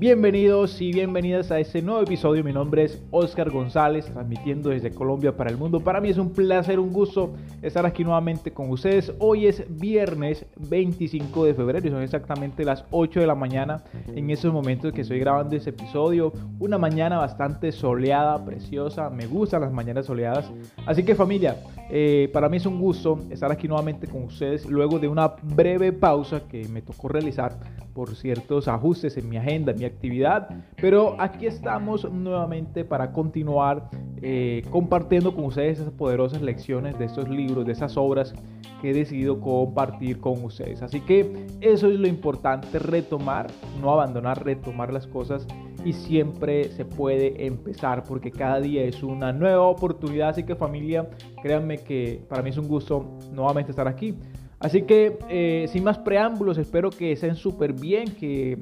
Bienvenidos y bienvenidas a este nuevo episodio. Mi nombre es Oscar González, transmitiendo desde Colombia para el mundo. Para mí es un placer, un gusto estar aquí nuevamente con ustedes. Hoy es viernes 25 de febrero y son exactamente las 8 de la mañana en esos momentos que estoy grabando este episodio. Una mañana bastante soleada, preciosa. Me gustan las mañanas soleadas. Así que familia, eh, para mí es un gusto estar aquí nuevamente con ustedes luego de una breve pausa que me tocó realizar por ciertos ajustes en mi agenda, en mi actividad, pero aquí estamos nuevamente para continuar eh, compartiendo con ustedes esas poderosas lecciones de estos libros, de esas obras que he decidido compartir con ustedes. Así que eso es lo importante, retomar, no abandonar, retomar las cosas y siempre se puede empezar porque cada día es una nueva oportunidad. Así que familia, créanme que para mí es un gusto nuevamente estar aquí. Así que eh, sin más preámbulos, espero que estén súper bien, que,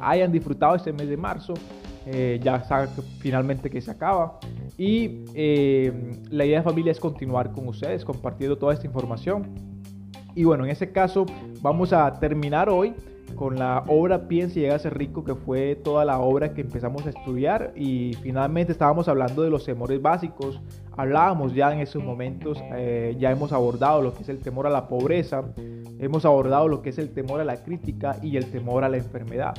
hayan disfrutado este mes de marzo. Eh, ya saben finalmente que se acaba. Y eh, la idea de familia es continuar con ustedes compartiendo toda esta información. Y bueno, en ese caso vamos a terminar hoy con la obra Piensa y llega a ser rico, que fue toda la obra que empezamos a estudiar y finalmente estábamos hablando de los temores básicos, hablábamos ya en esos momentos, eh, ya hemos abordado lo que es el temor a la pobreza, hemos abordado lo que es el temor a la crítica y el temor a la enfermedad.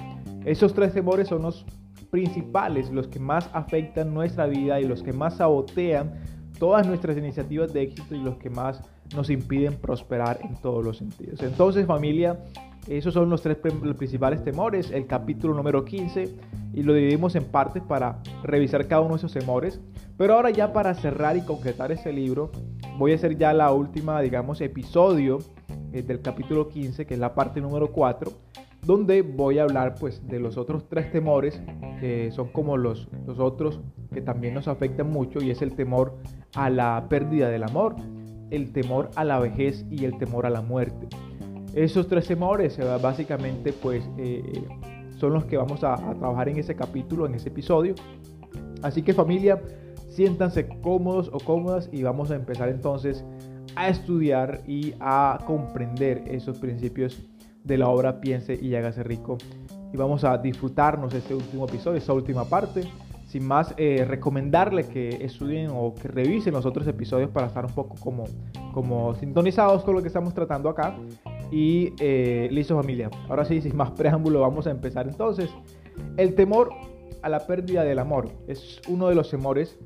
Esos tres temores son los principales, los que más afectan nuestra vida y los que más sabotean todas nuestras iniciativas de éxito y los que más nos impiden prosperar en todos los sentidos. Entonces familia, esos son los tres principales temores, el capítulo número 15, y lo dividimos en partes para revisar cada uno de esos temores. Pero ahora ya para cerrar y concretar ese libro, voy a hacer ya la última, digamos, episodio del capítulo 15, que es la parte número 4, donde voy a hablar pues de los otros tres temores, que son como los, los otros que también nos afectan mucho, y es el temor a la pérdida del amor, el temor a la vejez y el temor a la muerte. Esos tres temores eh, básicamente pues eh, son los que vamos a, trabajar en ese capítulo, en ese episodio. Así que familia, siéntanse cómodos o cómodas y vamos a empezar entonces a estudiar y a comprender esos principios de la obra Piense y hágase rico. Y vamos a disfrutarnos este último episodio, esta última parte. Sin más, eh, recomendarle que estudien o que revisen los otros episodios para estar un poco como, como sintonizados con lo que estamos tratando acá. Y eh, listo familia, ahora sí, sin más preámbulo, vamos a empezar entonces. El temor a la pérdida del amor es uno de los temores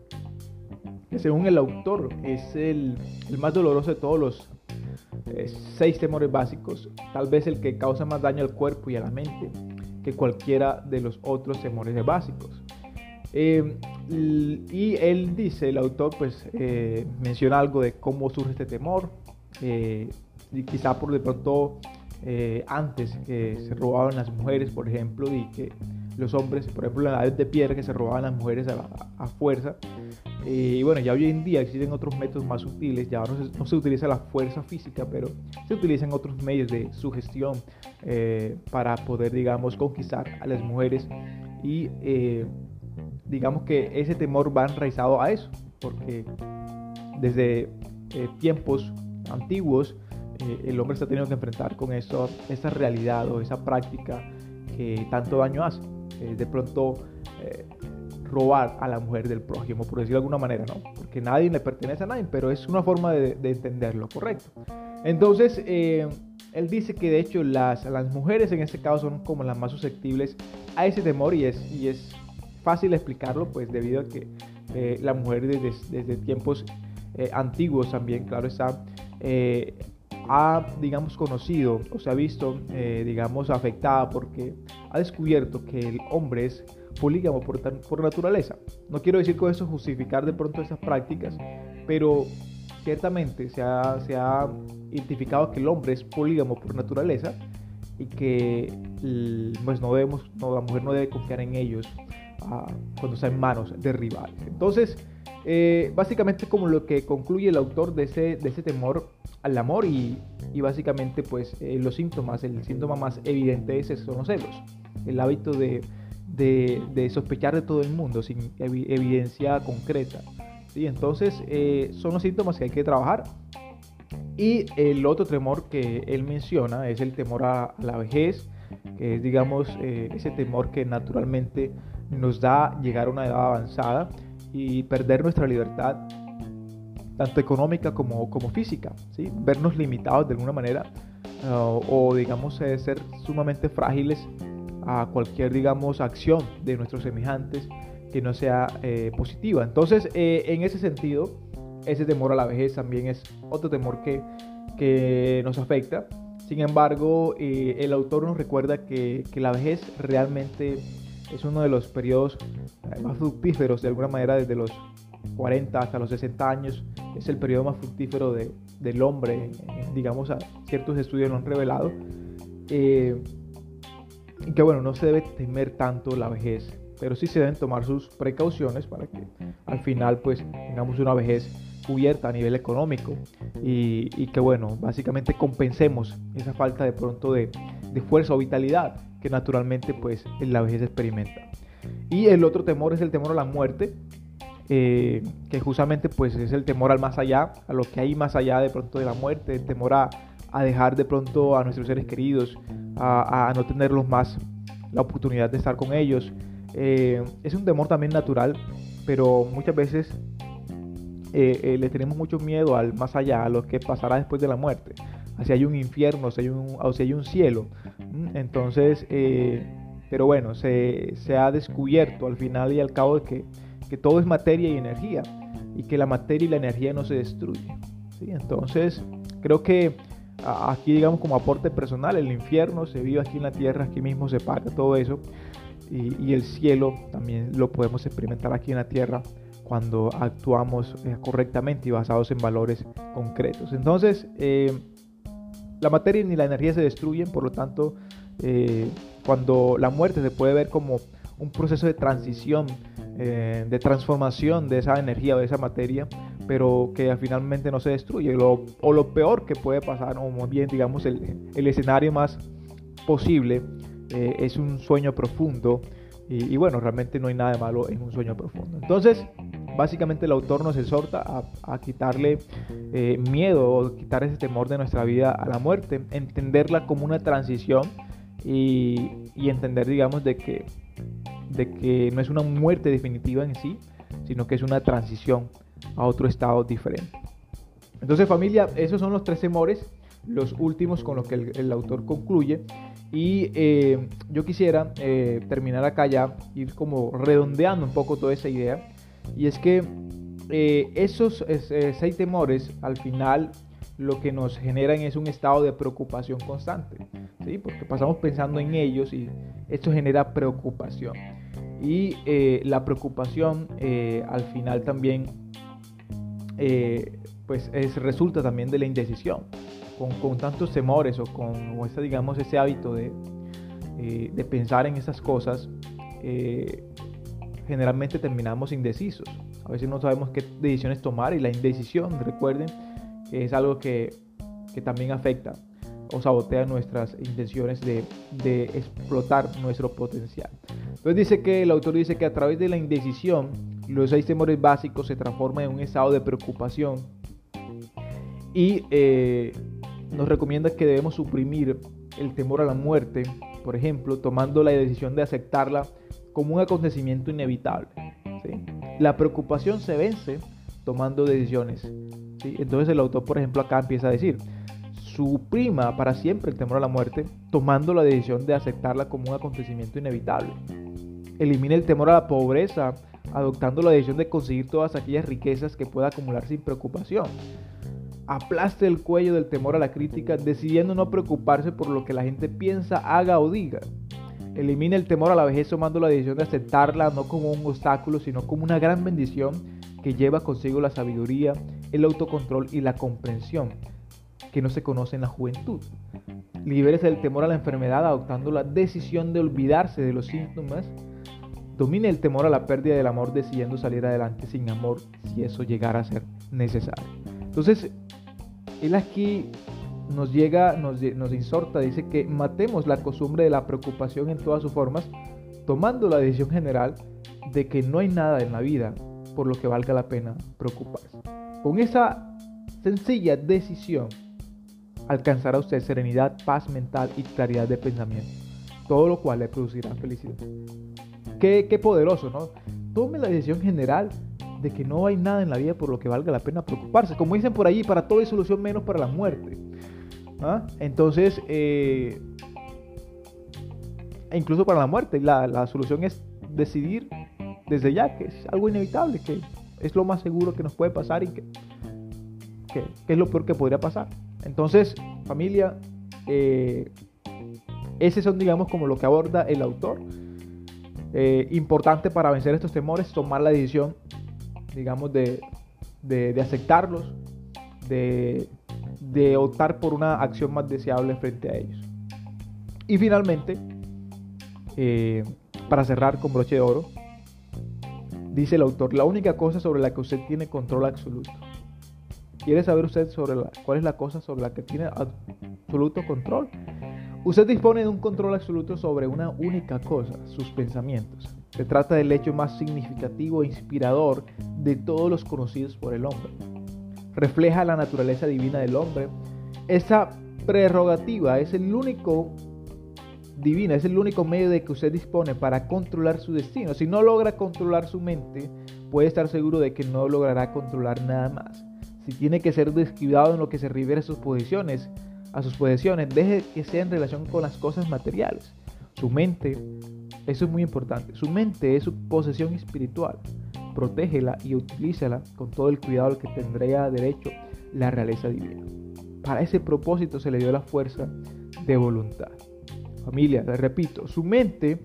que según el autor es el, más doloroso de todos los eh, seis temores básicos, tal vez el que causa más daño al cuerpo y a la mente que cualquiera de los otros temores básicos. Eh, y él dice, el autor pues menciona algo de cómo surge este temor, y quizá por de pronto eh, antes que se robaban las mujeres, por ejemplo, y que los hombres, por ejemplo, la edad de piedra, que se robaban las mujeres a, fuerza. Eh, y bueno, ya hoy en día existen otros métodos más sutiles, ya no se, utiliza la fuerza física, pero se utilizan otros medios de sugestión eh, para poder, digamos, conquistar a las mujeres. Y digamos que ese temor va enraizado a eso, porque desde tiempos antiguos, eh, el hombre está teniendo que enfrentar con eso, esa realidad o esa práctica que tanto daño hace. Eh, de pronto eh, robar a la mujer del prójimo, por decirlo de alguna manera, ¿no? Porque nadie le pertenece a nadie, pero es una forma de, entenderlo, correcto. Entonces, él dice que de hecho las, las mujeres en este caso son como las más susceptibles a ese temor y es, y es fácil explicarlo, pues debido a que la mujer desde, desde tiempos antiguos también, claro está, ha, digamos, conocido o se ha visto, eh, digamos, afectada porque ha descubierto que el hombre es polígamo por, por naturaleza. No quiero decir con eso justificar de pronto esas prácticas, pero ciertamente se ha, se ha identificado que el hombre es polígamo por naturaleza y que pues no debemos, no, la mujer no debe confiar en ellos ah, cuando está en manos de rivales. Entonces, eh, básicamente como lo que concluye el autor de ese, de ese temor al amor y, y básicamente pues eh, los síntomas, el síntoma más evidente ese son los celos, el hábito de, de, sospechar de todo el mundo sin evidencia concreta. ¿sí? Entonces eh, son los síntomas que hay que trabajar. Y el otro temor que él menciona es el temor a, la vejez, que es, digamos, eh, ese temor que naturalmente nos da llegar a una edad avanzada y perder nuestra libertad, tanto económica como, como física, ¿sí? vernos limitados de alguna manera o, digamos, ser sumamente frágiles a cualquier, digamos, acción de nuestros semejantes que no sea eh, positiva. Entonces, eh, en ese sentido, ese temor a la vejez también es otro temor que, que nos afecta. Sin embargo, eh, el autor nos recuerda que, que, la vejez realmente es uno de los periodos más fructíferos, de alguna manera, desde los 40 hasta los 60 años. Es el periodo más fructífero de, del hombre, digamos, a ciertos estudios lo han revelado. Que bueno, no se debe temer tanto la vejez, pero sí se deben tomar sus precauciones para que al final pues tengamos una vejez cubierta a nivel económico y, que bueno, básicamente compensemos esa falta de pronto de, fuerza o vitalidad que naturalmente pues la vejez experimenta. Y el otro temor es el temor a la muerte, eh, que justamente pues es el temor al más allá, a lo que hay más allá de pronto de la muerte, el temor a, a dejar de pronto a nuestros seres queridos, a, a, no tenerlos más la oportunidad de estar con ellos. Eh, es un temor también natural, pero muchas veces eh, le tenemos mucho miedo al más allá, a lo que pasará después de la muerte, si hay un infierno, si hay un, o si hay un cielo. Entonces, pero bueno, se, se ha descubierto al final y al cabo de que que todo es materia y energía y que la materia y la energía no se destruyen. ¿sí? Entonces, creo que aquí, digamos, como aporte personal, el infierno se vive aquí en la tierra, aquí mismo se paga todo eso, y, el cielo también lo podemos experimentar aquí en la tierra cuando actuamos eh, correctamente y basados en valores concretos. Entonces, eh, la materia ni la energía se destruyen, por lo tanto, eh, cuando la muerte se puede ver como un proceso de transición de transformación de esa energía o de esa materia, pero que finalmente no se destruye. o lo peor que puede pasar, o más bien digamos el, el escenario más posible, eh, es un sueño profundo. Y, bueno, realmente no hay nada de malo en un sueño profundo. Entonces, básicamente el autor nos exhorta a, quitarle eh, miedo o quitar ese temor de nuestra vida a la muerte, entenderla como una transición y, y entender, digamos, de que de que no es una muerte definitiva en sí, sino que es una transición a otro estado diferente. Entonces familia, esos son los tres temores, los últimos con los que el, autor concluye. Y eh, yo quisiera eh, terminar acá ya, ir como redondeando un poco toda esa idea. Y es que eh, esos seis temores al final lo que nos generan es un estado de preocupación constante, ¿sí? porque pasamos pensando en ellos y esto genera preocupación. Y eh, la preocupación eh, al final también eh, pues es, resulta también de la indecisión. Con, tantos temores o con ese, digamos, ese hábito de, de pensar en esas cosas, generalmente terminamos indecisos. A veces no sabemos qué decisiones tomar y la indecisión, recuerden, es algo que, que también afecta o sabotea nuestras intenciones de, de, explotar nuestro potencial. Entonces dice que el autor dice que a través de la indecisión, los seis temores básicos se transforman en un estado de preocupación y eh, nos recomienda que debemos suprimir el temor a la muerte, por ejemplo, tomando la decisión de aceptarla como un acontecimiento inevitable. La preocupación se vence tomando decisiones. Entonces el autor, por ejemplo, acá empieza a decir, suprima para siempre el temor a la muerte, tomando la decisión de aceptarla como un acontecimiento inevitable. Elimine el temor a la pobreza, adoptando la decisión de conseguir todas aquellas riquezas que pueda acumular sin preocupación. Aplaste el cuello del temor a la crítica, decidiendo no preocuparse por lo que la gente piensa, haga o diga. Elimine el temor a la vejez tomando la decisión de aceptarla no como un obstáculo, sino como una gran bendición que lleva consigo la sabiduría, el autocontrol y la comprensión que no se conoce en la juventud. Libérese del temor a la enfermedad adoptando la decisión de olvidarse de los síntomas. Domine el temor a la pérdida del amor decidiendo salir adelante sin amor si eso llegara a ser necesario. Entonces, él aquí nos llega, nos, nos insorta, dice que matemos la costumbre de la preocupación en todas sus formas, tomando la decisión general de que no hay nada en la vida por lo que valga la pena preocuparse. Con esa sencilla decisión, alcanzará usted serenidad, paz mental y claridad de pensamiento. todo lo cual le producirá felicidad. Qué, qué poderoso, ¿no? Tome la decisión general de que no hay nada en la vida por lo que valga la pena preocuparse. Como dicen por allí, para todo hay solución menos para la muerte. ¿Ah? Entonces, eh, e incluso para la muerte, la, la, solución es decidir desde ya que es algo inevitable, que es lo más seguro que nos puede pasar y que, que, es lo peor que podría pasar. Entonces, familia, eh, ese son, digamos, como lo que aborda el autor. Eh, importante para vencer estos temores, tomar la decisión, digamos, de, de, aceptarlos, de, de optar por una acción más deseable frente a ellos. Y finalmente, eh, para cerrar con broche de oro, dice el autor, la única cosa sobre la que usted tiene control absoluto. ¿Quiere saber usted sobre la, cuál es la cosa sobre la que tiene absoluto control? Usted dispone de un control absoluto sobre una única cosa, sus pensamientos. Se trata del hecho más significativo e inspirador de todos los conocidos por el hombre. Refleja la naturaleza divina del hombre. Esa prerrogativa es el único divina, es el único medio de que usted dispone para controlar su destino. Si no logra controlar su mente, puede estar seguro de que no logrará controlar nada más. Si tiene que ser descuidado en lo que se refiere a sus posiciones, a sus posesiones, deje que sea en relación con las cosas materiales. Su mente, eso es muy importante, su mente es su posesión espiritual. Protégela y utilízala con todo el cuidado al que tendría derecho la realeza divina. Para ese propósito se le dio la fuerza de voluntad. Familia, les repito, su mente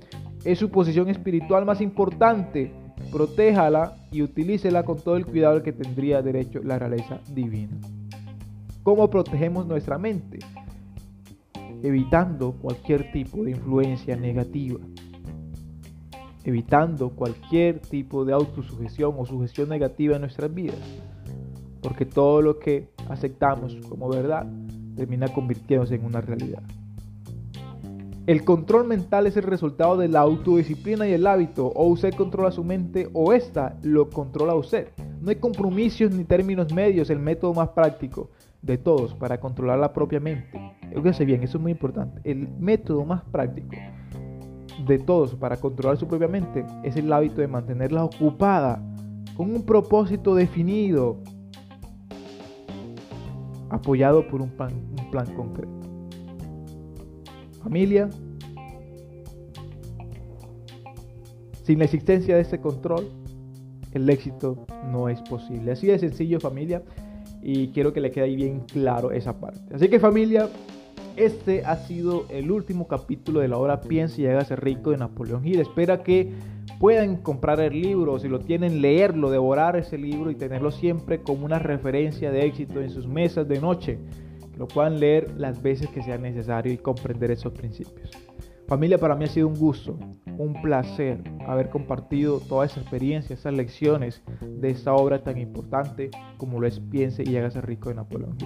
es su posición espiritual más importante. Protéjala y utilícela con todo el cuidado que tendría derecho la realeza divina. ¿Cómo protegemos nuestra mente? Evitando cualquier tipo de influencia negativa. Evitando cualquier tipo de autosugestión o sugestión negativa en nuestras vidas. Porque todo lo que aceptamos como verdad termina convirtiéndose en una realidad. El control mental es el resultado de la autodisciplina y el hábito. O usted controla su mente o esta lo controla usted. No hay compromisos ni términos medios. El método más práctico de todos para controlar la propia mente. Fíjense bien, eso es muy importante. El método más práctico de todos para controlar su propia mente es el hábito de mantenerla ocupada con un propósito definido, apoyado por un plan, un plan concreto. Familia, sin la existencia de ese control, el éxito no es posible. Así de sencillo familia y quiero que le quede ahí bien claro esa parte. Así que familia, este ha sido el último capítulo de la obra Piensa y hágase rico de Napoleón Hill. Espera que puedan comprar el libro, si lo tienen, leerlo, devorar ese libro y tenerlo siempre como una referencia de éxito en sus mesas de noche. Lo puedan leer las veces que sea necesario y comprender esos principios. Familia, para mí ha sido un gusto, un placer haber compartido toda esa experiencia, esas lecciones de esta obra tan importante como lo es Piense y hágase rico de Napoleón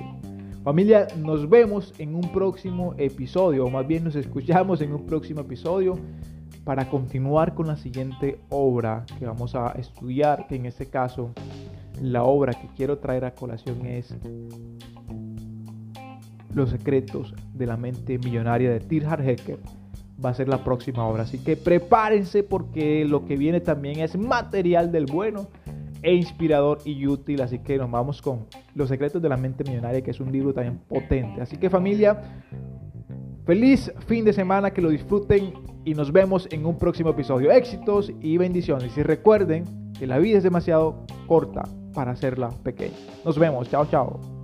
Familia, nos vemos en un próximo episodio, o más bien nos escuchamos en un próximo episodio para continuar con la siguiente obra que vamos a estudiar, que en este caso la obra que quiero traer a colación es Los secretos de la mente millonaria de Tirhard Hecker va a ser la próxima obra. Así que prepárense porque lo que viene también es material del bueno e inspirador y útil. Así que nos vamos con Los secretos de la mente millonaria, que es un libro también potente. Así que familia, feliz fin de semana, que lo disfruten y nos vemos en un próximo episodio. Éxitos y bendiciones. Y recuerden que la vida es demasiado corta para hacerla pequeña. Nos vemos. Chao, chao.